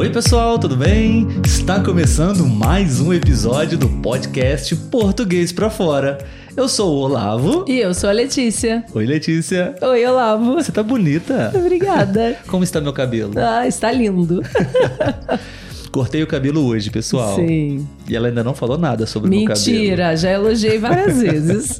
Oi, pessoal, tudo bem? Está começando mais um episódio do podcast Português para Fora. Eu sou o Olavo. E eu sou a Letícia. Oi, Letícia. Oi, Olavo. Você tá bonita. Obrigada. Como está meu cabelo? Ah, está lindo. Cortei o cabelo hoje, pessoal. Sim. E ela ainda não falou nada sobre o meu cabelo. Mentira, já elogiei várias vezes.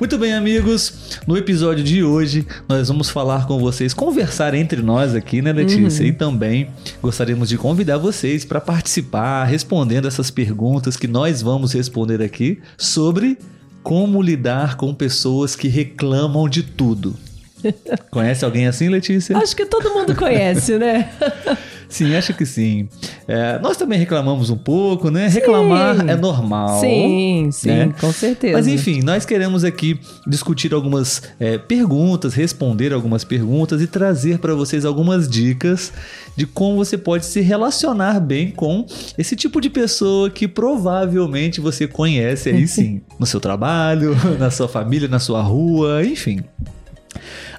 Muito bem, amigos. No episódio de hoje, nós vamos falar com vocês, conversar entre nós aqui, né, Letícia? Uhum. E também gostaríamos de convidar vocês para participar, respondendo essas perguntas que nós vamos responder aqui sobre como lidar com pessoas que reclamam de tudo. Conhece alguém assim, Letícia? Acho que todo mundo conhece, né? Sim, acho que sim. É, nós também reclamamos um pouco, né? Sim. Reclamar é normal. Sim, sim, né? com certeza. Mas enfim, nós queremos aqui discutir algumas é, perguntas, responder algumas perguntas e trazer para vocês algumas dicas de como você pode se relacionar bem com esse tipo de pessoa que provavelmente você conhece aí sim, no seu trabalho, na sua família, na sua rua, enfim.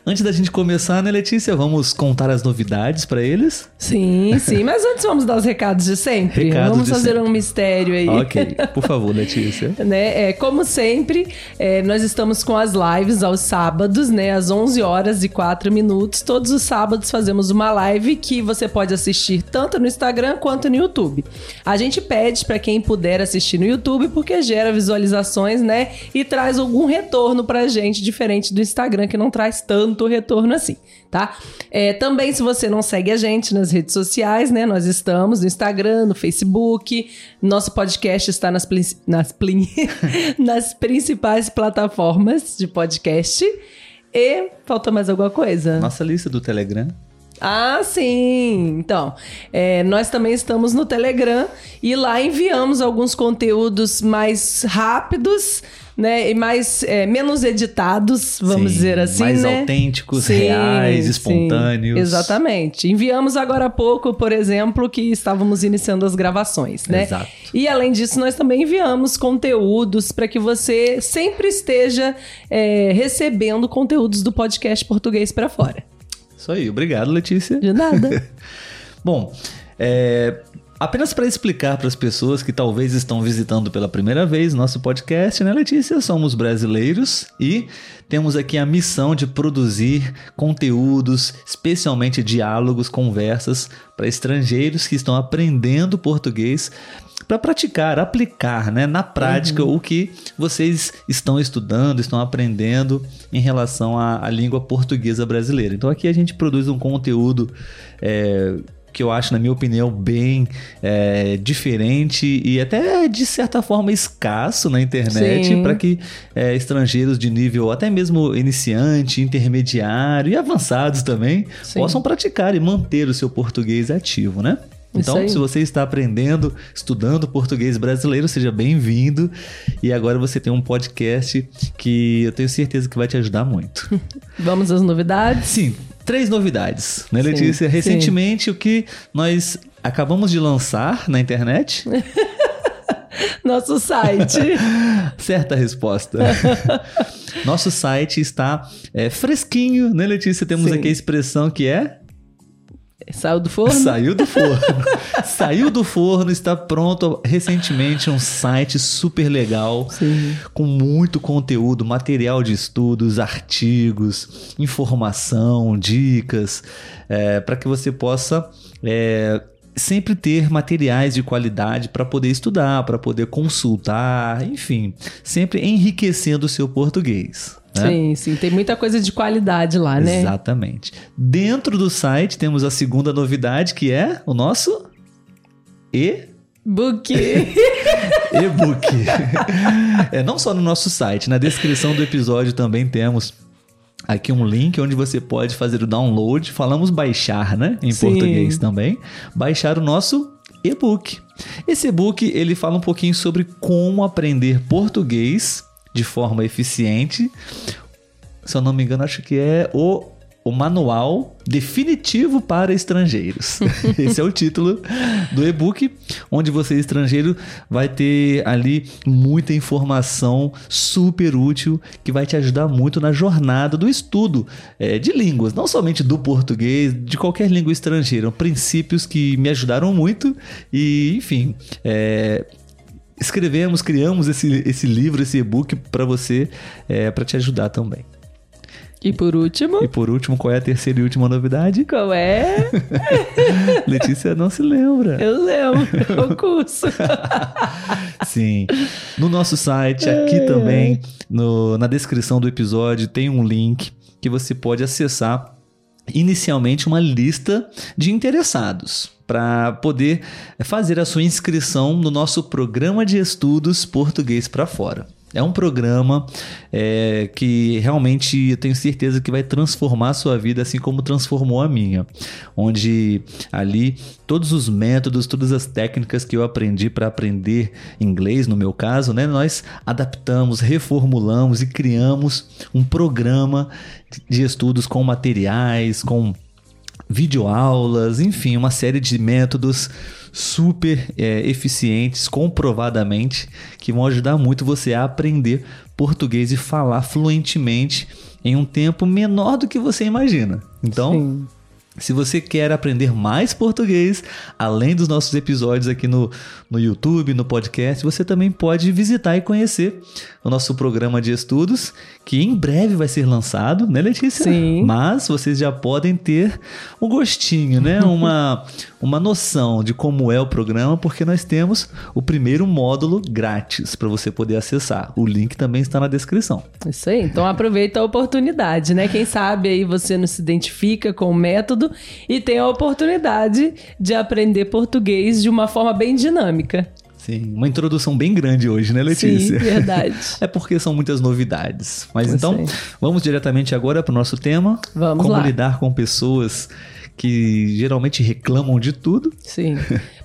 Antes da gente começar, né, Letícia, vamos contar as novidades para eles? Sim, sim. Mas antes vamos dar os recados de sempre. Recados vamos fazer sempre. um mistério aí. Ok, por favor, Letícia. né? É, como sempre, é, nós estamos com as lives aos sábados, né? Às 11 horas e 4 minutos. Todos os sábados fazemos uma live que você pode assistir tanto no Instagram quanto no YouTube. A gente pede para quem puder assistir no YouTube porque gera visualizações, né? E traz algum retorno pra gente, diferente do Instagram que não traz tanto tanto retorno assim, tá? É, também, se você não segue a gente nas redes sociais, né? Nós estamos no Instagram, no Facebook. Nosso podcast está nas, nas, nas principais plataformas de podcast. E falta mais alguma coisa? Nossa lista do Telegram. Ah, sim! Então, é, nós também estamos no Telegram e lá enviamos alguns conteúdos mais rápidos né? E mais é, menos editados, vamos sim, dizer assim, mais né? autênticos, sim, reais, espontâneos. Sim, exatamente. Enviamos agora há pouco, por exemplo, que estávamos iniciando as gravações, né? Exato. E além disso, nós também enviamos conteúdos para que você sempre esteja é, recebendo conteúdos do podcast português para fora. Isso aí, obrigado, Letícia. De nada. Bom, é, Apenas para explicar para as pessoas que talvez estão visitando pela primeira vez nosso podcast, né, Letícia? Somos brasileiros e temos aqui a missão de produzir conteúdos, especialmente diálogos, conversas para estrangeiros que estão aprendendo português para praticar, aplicar né, na prática uhum. o que vocês estão estudando, estão aprendendo em relação à, à língua portuguesa brasileira. Então aqui a gente produz um conteúdo. É, que eu acho, na minha opinião, bem é, diferente e até de certa forma escasso na internet para que é, estrangeiros de nível até mesmo iniciante, intermediário e avançados também Sim. possam praticar e manter o seu português ativo, né? Então, se você está aprendendo, estudando português brasileiro, seja bem-vindo. E agora você tem um podcast que eu tenho certeza que vai te ajudar muito. Vamos às novidades? Sim, três novidades, né, Letícia? Sim, Recentemente, sim. o que nós acabamos de lançar na internet. Nosso site. Certa resposta. Nosso site está é, fresquinho, né, Letícia? Temos Sim. aqui a expressão que é Saiu do forno? Saiu do forno. Saiu do forno, está pronto recentemente um site super legal, Sim. com muito conteúdo, material de estudos, artigos, informação, dicas, é, para que você possa é, sempre ter materiais de qualidade para poder estudar, para poder consultar, enfim, sempre enriquecendo o seu português. Né? Sim, sim, tem muita coisa de qualidade lá, né? Exatamente. Dentro do site temos a segunda novidade que é o nosso e Book. E-book. é, não só no nosso site, na descrição do episódio também temos aqui um link onde você pode fazer o download. Falamos baixar, né? Em Sim. português também. Baixar o nosso e-book. Esse e-book ele fala um pouquinho sobre como aprender português de forma eficiente. Se eu não me engano, acho que é o o manual definitivo para estrangeiros. Esse é o título do e-book, onde você estrangeiro vai ter ali muita informação super útil que vai te ajudar muito na jornada do estudo é, de línguas, não somente do português, de qualquer língua estrangeira. Princípios que me ajudaram muito e, enfim, é, escrevemos, criamos esse, esse livro, esse e-book para você, é, para te ajudar também. E por último? E por último, qual é a terceira e última novidade? Qual é? Letícia não se lembra. Eu lembro, o curso. Sim. No nosso site, aqui é. também, no, na descrição do episódio, tem um link que você pode acessar inicialmente uma lista de interessados para poder fazer a sua inscrição no nosso programa de estudos Português para Fora. É um programa é, que realmente eu tenho certeza que vai transformar a sua vida, assim como transformou a minha. Onde ali todos os métodos, todas as técnicas que eu aprendi para aprender inglês, no meu caso, né, nós adaptamos, reformulamos e criamos um programa de estudos com materiais, com videoaulas, enfim, uma série de métodos super é, eficientes, comprovadamente, que vão ajudar muito você a aprender português e falar fluentemente em um tempo menor do que você imagina. Então, Sim. Se você quer aprender mais português, além dos nossos episódios aqui no, no YouTube, no podcast, você também pode visitar e conhecer o nosso programa de estudos, que em breve vai ser lançado, né, Letícia? Sim. Mas vocês já podem ter um gostinho, né? Uma, uma noção de como é o programa, porque nós temos o primeiro módulo grátis para você poder acessar. O link também está na descrição. Isso aí. Então aproveita a oportunidade, né? Quem sabe aí você não se identifica com o método e tem a oportunidade de aprender português de uma forma bem dinâmica. Sim, uma introdução bem grande hoje, né, Letícia? Sim, verdade. é porque são muitas novidades. Mas Eu então, sei. vamos diretamente agora para o nosso tema. Vamos Como lá. lidar com pessoas que geralmente reclamam de tudo. Sim.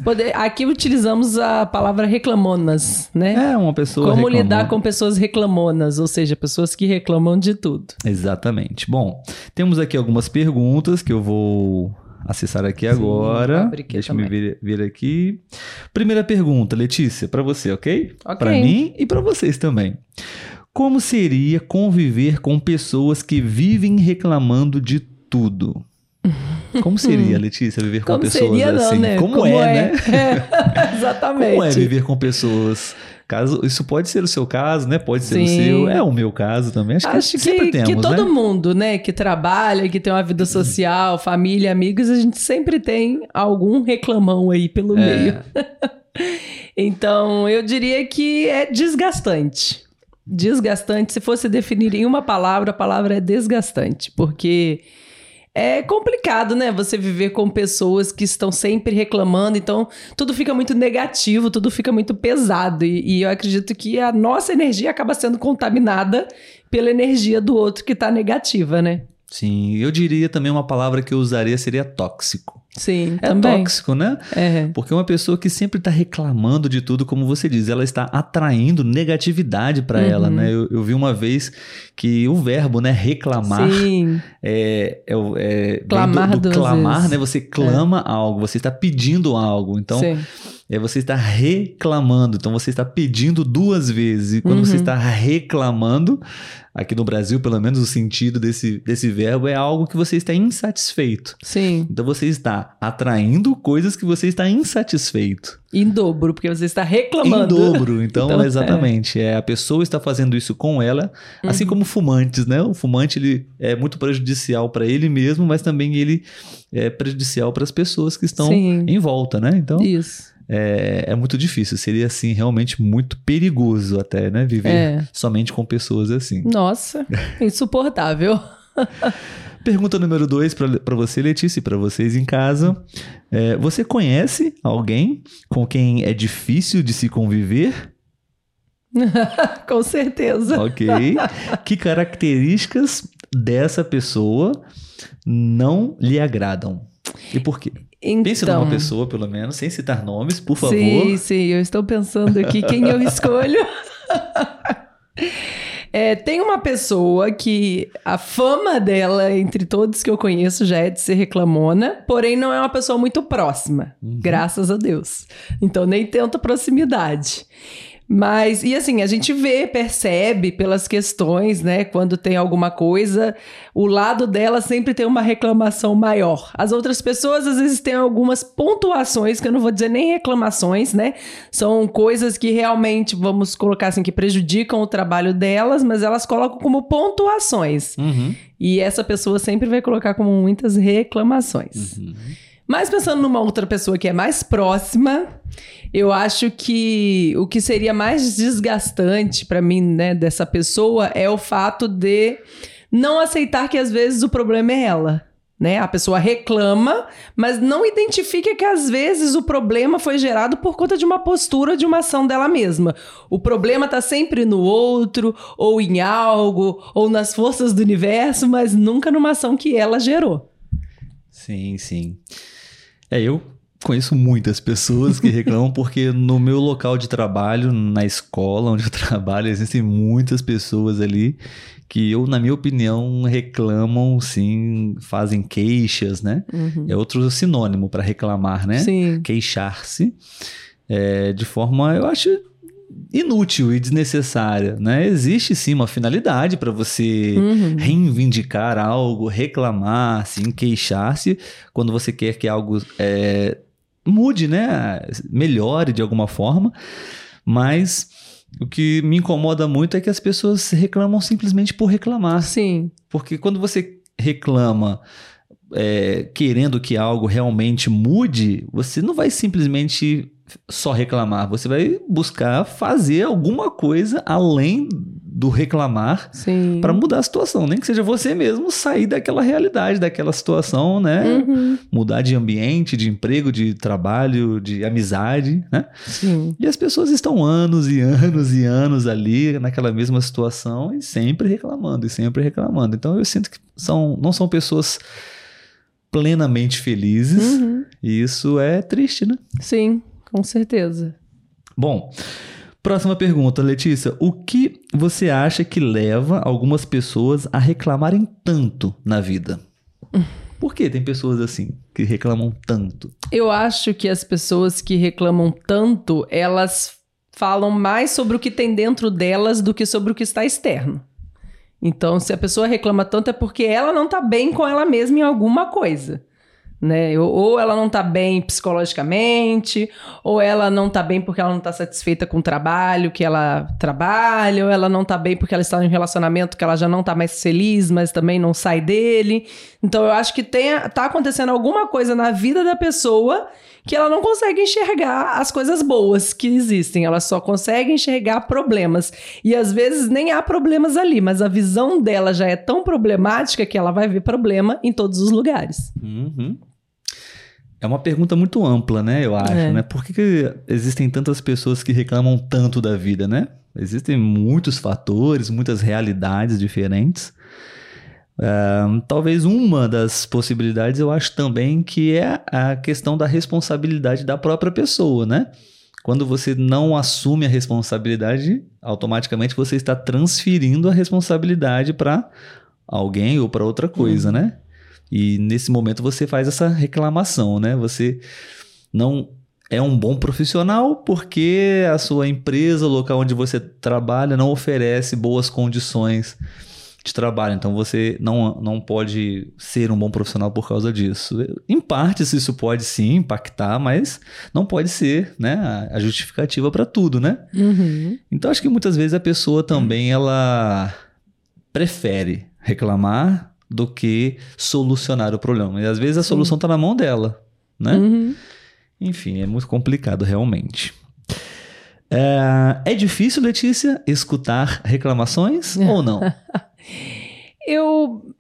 Poder, aqui utilizamos a palavra reclamonas, né? É, uma pessoa Como lidar com pessoas reclamonas, ou seja, pessoas que reclamam de tudo. Exatamente. Bom, temos aqui algumas perguntas que eu vou acessar aqui Sim, agora. Deixa eu me vir, vir, aqui. Primeira pergunta, Letícia, para você, ok? Ok. Para mim e para vocês também. Como seria conviver com pessoas que vivem reclamando de tudo? Como seria, Letícia, viver com Como pessoas seria, assim? Não, né? Como, Como, é, é, né? É. Exatamente. Como é viver com pessoas? Caso, isso pode ser o seu caso, né? Pode ser Sim. o seu. É o meu caso também. Acho, Acho que, que, sempre temos, que todo né? mundo, né, que trabalha, que tem uma vida social, família, amigos, a gente sempre tem algum reclamão aí pelo É. meio. então, eu diria que é desgastante. Desgastante, se fosse definir em uma palavra, a palavra é desgastante, porque é complicado, né? Você viver com pessoas que estão sempre reclamando, então tudo fica muito negativo, tudo fica muito pesado. E, e eu acredito que a nossa energia acaba sendo contaminada pela energia do outro que tá negativa, né? Sim, eu diria também uma palavra que eu usaria seria tóxico. Sim, É também. tóxico, né? É. Porque uma pessoa que sempre está reclamando de tudo, como você diz, ela está atraindo negatividade para Uhum. ela, né? Eu, eu vi uma vez que o verbo, né, reclamar, Sim, é, é, é Clamar do, do clamar, vezes. né? Você clama algo, você está pedindo algo. Então, sim. É, você está reclamando. Então, você está pedindo duas vezes. E quando Uhum. você está reclamando, aqui no Brasil, pelo menos o sentido desse, desse verbo é algo que você está insatisfeito. Sim, Então, você está atraindo coisas que você está insatisfeito. em dobro, porque você está Em reclamando. dobro. Então, Então, exatamente. É. a pessoa está fazendo isso com ela, assim Uhum. como fumantes, né? O fumante ele é muito prejudicial para ele mesmo, mas também ele é prejudicial para as pessoas que estão Sim. em volta, né? Então, Isso. É, é muito difícil. Seria, assim, realmente muito perigoso até, né? Viver É. somente com pessoas assim. Nossa, insuportável. Pergunta número dois para você, Letícia, e para vocês em casa. É, você conhece alguém com quem é difícil de se conviver? Com certeza. Ok. que características dessa pessoa não lhe agradam? E por quê? Então, Pense numa pessoa, pelo menos, sem citar nomes, por favor. Sim, sim, eu estou pensando aqui quem eu escolho. É, tem uma pessoa que a fama dela, entre todos que eu conheço, já é de ser reclamona, porém não é uma pessoa muito próxima, uhum. graças a Deus. Então nem tenta proximidade. Mas, e assim, a gente vê, percebe pelas questões, né? Quando tem alguma coisa, o lado dela sempre tem uma reclamação maior. As outras pessoas, às vezes, têm algumas pontuações, que eu não vou dizer nem reclamações, né? São coisas que realmente, vamos colocar assim, que prejudicam o trabalho delas, mas elas colocam como pontuações. Uhum. E essa pessoa sempre vai colocar como muitas reclamações. Uhum. Mas pensando numa outra pessoa que é mais próxima, eu acho que o que seria mais desgastante para mim, né, dessa pessoa é o fato de não aceitar que às vezes o problema é ela. Né? A pessoa reclama, mas não identifica que às vezes o problema foi gerado por conta de uma postura, de uma ação dela mesma. O problema está sempre no outro, ou em algo, ou nas forças do universo, mas nunca numa ação que ela gerou. Sim, sim. É, eu conheço muitas pessoas que reclamam porque no meu local de trabalho, na escola onde eu trabalho, existem muitas pessoas ali que eu, na minha opinião, reclamam, sim, fazem queixas, né? Uhum. É outro sinônimo para reclamar, né? Sim. Queixar-se. É, de forma, eu acho inútil e desnecessária, né? Existe sim uma finalidade para você uhum. reivindicar algo, reclamar, assim, queixar-se quando você quer que algo é, mude, né? Melhore de alguma forma, mas o que me incomoda muito é que as pessoas reclamam simplesmente por reclamar. Sim. Porque quando você reclama é, querendo que algo realmente mude, você não vai simplesmente só reclamar, você vai buscar fazer alguma coisa além do reclamar para mudar a situação, nem que seja você mesmo sair daquela realidade, daquela situação, né? Uhum. Mudar de ambiente, de emprego, de trabalho, de amizade, né? Sim. E as pessoas estão anos e anos e anos ali naquela mesma situação e sempre reclamando e sempre reclamando. Então eu sinto que são não são pessoas plenamente felizes uhum. e isso é triste, né? Sim. Com certeza. Bom, próxima pergunta, Letícia. O que você acha que leva algumas pessoas a reclamarem tanto na vida? Por que tem pessoas assim que reclamam tanto? Eu acho que as pessoas que reclamam tanto, elas falam mais sobre o que tem dentro delas do que sobre o que está externo. Então, se a pessoa reclama tanto é porque ela não está bem com ela mesma em alguma coisa né? Ou ela não tá bem psicologicamente, ou ela não tá bem porque ela não tá satisfeita com o trabalho que ela trabalha, ou ela não tá bem porque ela está em um relacionamento que ela já não tá mais feliz, mas também não sai dele. Então eu acho que tem, tá acontecendo alguma coisa na vida da pessoa que ela não consegue enxergar as coisas boas que existem, ela só consegue enxergar problemas. E às vezes nem há problemas ali, mas a visão dela já é tão problemática que ela vai ver problema em todos os lugares. Uhum. É uma pergunta muito ampla, né? Eu acho, é. né? Por que, que existem tantas pessoas que reclamam tanto da vida, né? Existem muitos fatores, muitas realidades diferentes. Uh, talvez uma das possibilidades eu acho também que é a questão da responsabilidade da própria pessoa, né? Quando você não assume a responsabilidade, automaticamente você está transferindo a responsabilidade para alguém ou para outra coisa, uhum. né? E nesse momento você faz essa reclamação, né? Você não é um bom profissional porque a sua empresa, o local onde você trabalha, não oferece boas condições de trabalho. Então você não, não pode ser um bom profissional por causa disso. Em partes isso pode sim impactar, mas não pode ser né, a justificativa para tudo, né? Uhum. Então acho que muitas vezes a pessoa também ela prefere reclamar do que solucionar o problema. E às vezes a Sim. solução está na mão dela, né? Uhum. Enfim, é muito complicado realmente. É, é difícil, Letícia, escutar reclamações ou não? eu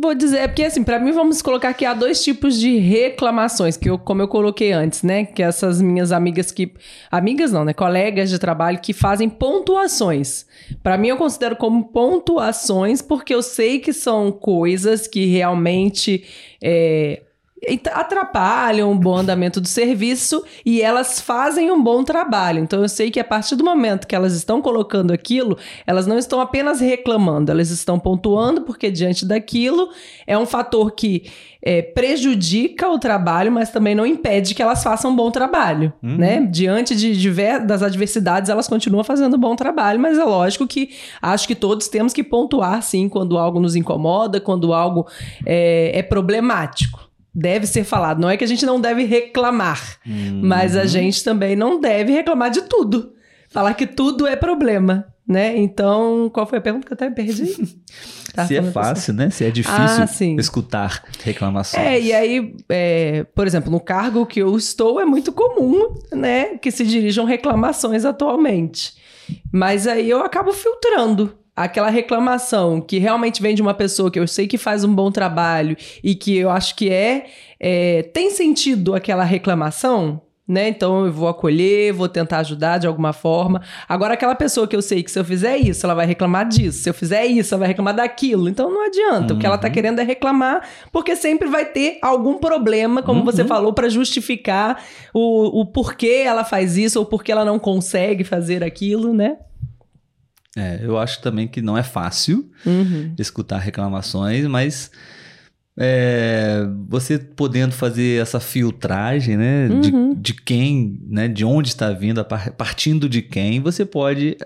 vou dizer, é porque assim, para mim vamos colocar que há dois tipos de reclamações, que eu, como eu coloquei antes, né, que essas minhas amigas que amigas não, né, colegas de trabalho que fazem pontuações. Para mim eu considero como pontuações porque eu sei que são coisas que realmente é, atrapalham o bom andamento do serviço e elas fazem um bom trabalho. Então eu sei que a partir do momento que elas estão colocando aquilo, elas não estão apenas reclamando, elas estão pontuando porque diante daquilo é um fator que é, prejudica o trabalho, mas também não impede que elas façam um bom trabalho, uhum. né? Diante de, de das adversidades, elas continuam fazendo um bom trabalho, mas é lógico que acho que todos temos que pontuar, sim, quando algo nos incomoda, quando algo é, é problemático deve ser falado. Não é que a gente não deve reclamar, uhum. mas a gente também não deve reclamar de tudo. Falar que tudo é problema, né? Então, qual foi a pergunta que eu até perdi? Tá Se é fácil, né? Se é difícil ah, escutar reclamações. É, e aí, é, por exemplo, no cargo que eu estou, é muito comum, né? Que se dirijam reclamações atualmente. Mas aí eu acabo filtrando aquela reclamação que realmente vem de uma pessoa que eu sei que faz um bom trabalho e que eu acho que é, é tem sentido aquela reclamação, né? Então eu vou acolher, vou tentar ajudar de alguma forma. Agora, aquela pessoa que eu sei que se eu fizer isso, ela vai reclamar disso. Se eu fizer isso, ela vai reclamar daquilo. Então não adianta. Uhum. O que ela tá uhum. querendo é reclamar, porque sempre vai ter algum problema, como uhum. você falou, para justificar o, o porquê ela faz isso ou porquê ela não consegue fazer aquilo, né? É, eu acho também que não é fácil uhum. escutar reclamações, mas é, você podendo fazer essa filtragem, né, uhum. de, de quem, né, de onde está vindo, partindo de quem, você pode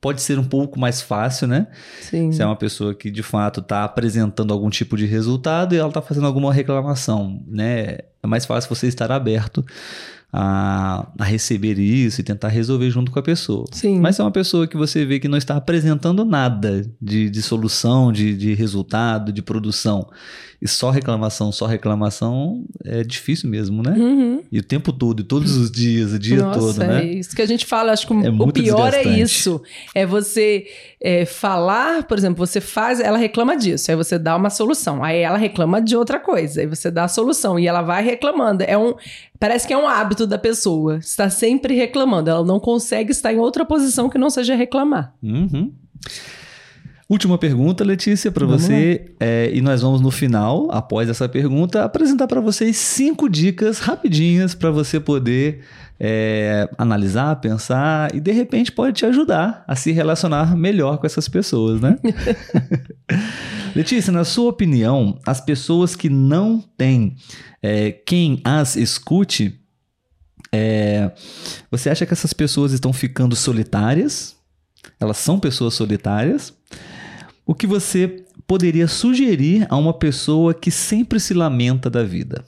pode ser um pouco mais fácil, né? Sim. Se é uma pessoa que de fato está apresentando algum tipo de resultado e ela está fazendo alguma reclamação, né? É mais fácil você estar aberto a, a, receber isso e tentar resolver junto com a pessoa. Sim. Mas se é uma pessoa que você vê que não está apresentando nada de, de solução, de, de resultado, de produção, e só reclamação, só reclamação, é difícil mesmo, né? Uhum. E o tempo todo, e todos os dias, o dia Nossa, todo, né? É isso que a gente fala, acho que é o pior é isso. É você é, falar, por exemplo, você faz, ela reclama disso, aí você dá uma solução, aí ela reclama de outra coisa, aí você dá a solução, e ela vai reclamando. É um. Parece que é um hábito da pessoa. Está sempre reclamando. Ela não consegue estar em outra posição que não seja reclamar. Uhum. Última pergunta, Letícia, para você. É, e nós vamos no final, após essa pergunta, apresentar para vocês cinco dicas rapidinhas para você poder é, analisar, pensar e de repente pode te ajudar a se relacionar melhor com essas pessoas, né? Letícia, na sua opinião, as pessoas que não têm é, quem as escute, é, você acha que essas pessoas estão ficando solitárias? Elas são pessoas solitárias? O que você poderia sugerir a uma pessoa que sempre se lamenta da vida?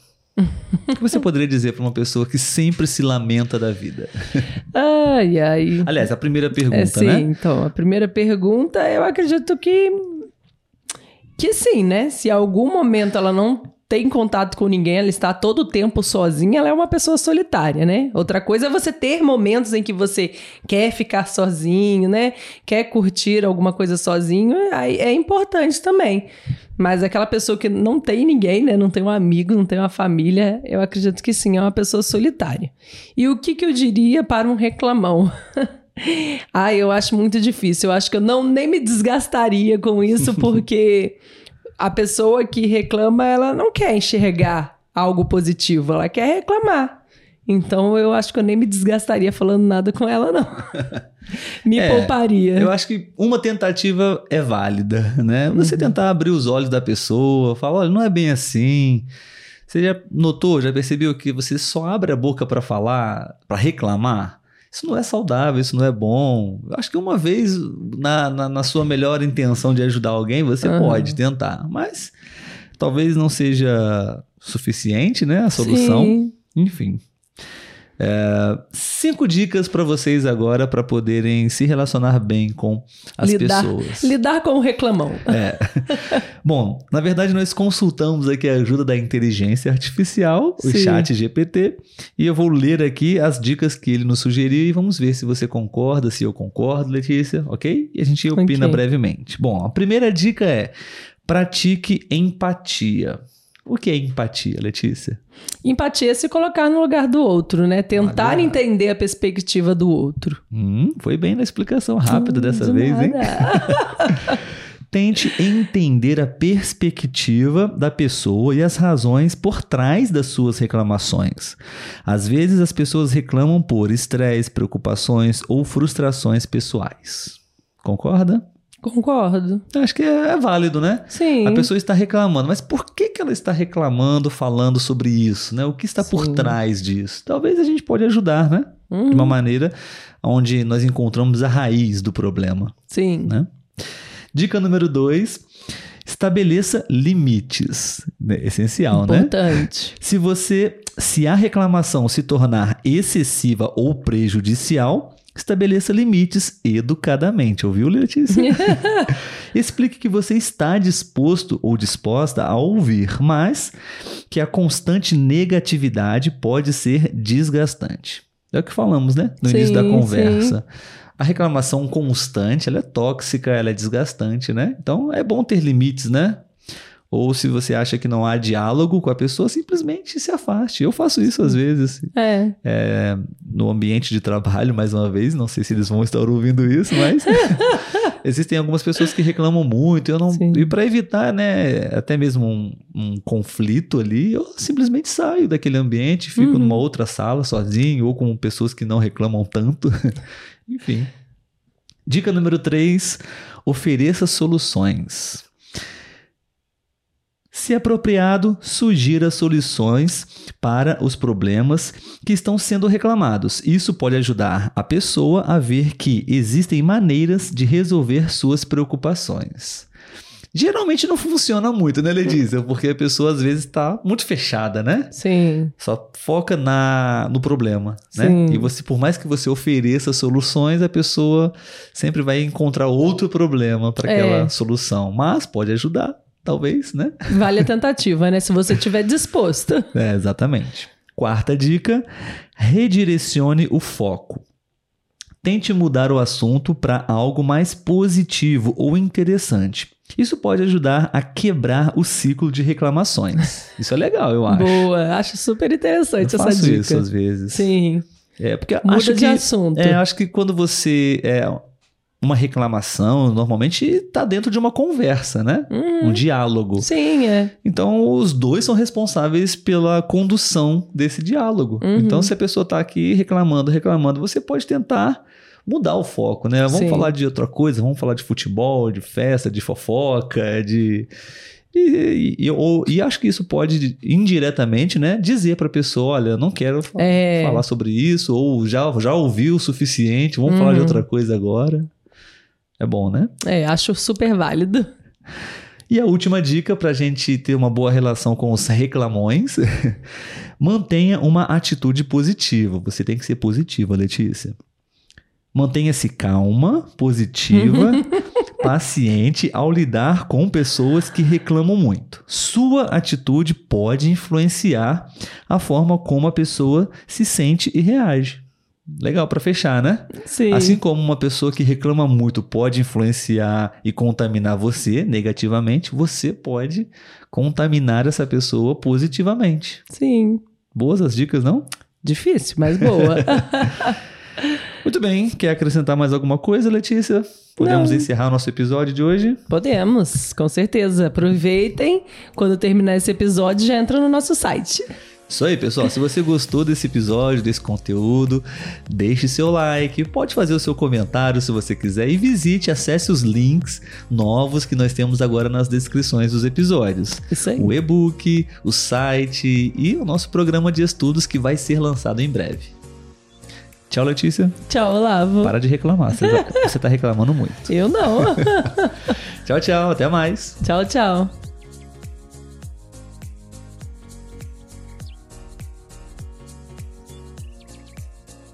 o que você poderia dizer para uma pessoa que sempre se lamenta da vida? Ai, ai. Aliás, a primeira pergunta, é, sim, né? Então, a primeira pergunta, eu acredito que que sim, né? Se algum momento ela não tem contato com ninguém, ela está todo o tempo sozinha, ela é uma pessoa solitária, né? Outra coisa é você ter momentos em que você quer ficar sozinho, né? Quer curtir alguma coisa sozinho, aí é importante também. Mas aquela pessoa que não tem ninguém, né? Não tem um amigo, não tem uma família, eu acredito que sim, é uma pessoa solitária. E o que, que eu diria para um reclamão? ah, eu acho muito difícil. Eu acho que eu não nem me desgastaria com isso, porque a pessoa que reclama, ela não quer enxergar algo positivo, ela quer reclamar. Então eu acho que eu nem me desgastaria falando nada com ela, não. me é, pouparia. Eu acho que uma tentativa é válida, né? Você uhum. tentar abrir os olhos da pessoa, falar, olha, não é bem assim. Você já notou, já percebeu que você só abre a boca para falar, para reclamar? Isso não é saudável, isso não é bom. Acho que uma vez, na, na, na sua melhor intenção de ajudar alguém, você uhum. pode tentar. Mas talvez não seja suficiente, né? A solução. Sim. Enfim. É, cinco dicas para vocês agora para poderem se relacionar bem com as lidar, pessoas. Lidar com o reclamão. É. Bom, na verdade nós consultamos aqui a ajuda da inteligência artificial, Sim. o chat GPT, e eu vou ler aqui as dicas que ele nos sugeriu e vamos ver se você concorda, se eu concordo, Letícia, ok? E a gente opina okay. brevemente. Bom, a primeira dica é pratique empatia. O que é empatia, Letícia? Empatia é se colocar no lugar do outro, né? Tentar Olha. entender a perspectiva do outro. Hum, foi bem na explicação rápida hum, dessa de vez, nada. hein? Tente entender a perspectiva da pessoa e as razões por trás das suas reclamações. Às vezes as pessoas reclamam por estresse, preocupações ou frustrações pessoais. Concorda? Concordo. Acho que é, é válido, né? Sim. A pessoa está reclamando, mas por que, que ela está reclamando, falando sobre isso, né? O que está por Sim. trás disso? Talvez a gente pode ajudar, né? Uhum. De uma maneira onde nós encontramos a raiz do problema, Sim. né? Dica número dois: estabeleça limites. Né? Essencial, né? Importante. Se você, se a reclamação se tornar excessiva ou prejudicial, estabeleça limites educadamente, ouviu, Letícia? Explique que você está disposto ou disposta a ouvir, mas que a constante negatividade pode ser desgastante. É o que falamos, né? No início da Sim, conversa. A reclamação constante, ela é tóxica, ela é desgastante, né? Então é bom ter limites, né? Ou se você acha que não há diálogo com a pessoa, simplesmente se afaste. Eu faço isso às vezes. É. É, no ambiente de trabalho, mais uma vez, não sei se eles vão estar ouvindo isso, mas existem algumas pessoas que reclamam muito. Eu não, Sim. e para evitar, né, até mesmo um, um conflito ali, eu simplesmente saio daquele ambiente, fico Uhum. numa outra sala sozinho ou com pessoas que não reclamam tanto. Enfim. Dica número 3: ofereça soluções. Se apropriado, sugira soluções para os problemas que estão sendo reclamados. Isso pode ajudar a pessoa a ver que existem maneiras de resolver suas preocupações. Geralmente não funciona muito, né, Letícia? Porque a pessoa às vezes está muito fechada, né? Sim. Só foca na, no problema, né? Sim. E você, por mais que você ofereça soluções, a pessoa sempre vai encontrar outro problema para É. aquela solução. Mas pode ajudar, talvez, né? Vale a tentativa, né? Se você estiver disposta. É, exatamente. Quarta dica: redirecione o foco. Tente mudar o assunto para algo mais positivo ou interessante. Isso pode ajudar a quebrar o ciclo de reclamações. Isso é legal, eu acho. Boa. Acho super eu interessante essa faço dica. isso às vezes. Sim. É, porque Muda acho de que, assunto. é, acho que quando você é uma reclamação, normalmente está dentro de uma conversa, né? Uhum. Um diálogo. Sim, é. Então, os dois são responsáveis pela condução desse diálogo. Uhum. Então, se a pessoa está aqui reclamando, reclamando, você pode tentar mudar o foco, né? Vamos Sim. falar de outra coisa, vamos falar de futebol, de festa, de fofoca, de. E, e, ou- e acho que isso pode indiretamente, né, dizer para a pessoa, olha, não quero fa- É. falar sobre isso, ou já, já ouviu o suficiente, vamos falar de Uhum. outra coisa agora. É bom, né? É, acho super válido. E a última dica para a gente ter uma boa relação com os reclamões: mantenha uma atitude positiva. Você tem que ser positiva, Letícia. Mantenha-se calma, positiva, paciente ao lidar com pessoas que reclamam muito. Sua atitude pode influenciar a forma como a pessoa se sente e reage. Legal para fechar, né? Sim. Assim como uma pessoa que reclama muito pode influenciar e contaminar você negativamente, você pode contaminar essa pessoa positivamente. Sim. Boas as dicas, não? Difícil, mas boa. Muito bem. Quer acrescentar mais alguma coisa, Letícia? Podemos Não. encerrar o nosso episódio de hoje? Podemos, com certeza. Aproveitem. Quando terminar esse episódio, já entra no nosso site. Isso aí, pessoal. Se você gostou desse episódio, desse conteúdo, deixe seu like, pode fazer o seu comentário se você quiser e visite, acesse os links novos que nós temos agora nas descrições dos episódios. Isso aí. O e-book, o site e o nosso programa de estudos que vai ser lançado em breve. Tchau, Letícia. Tchau, Olavo. Para de reclamar. Você tá, você tá reclamando muito. Eu não. Tchau, tchau. Até mais. tchau, tchau.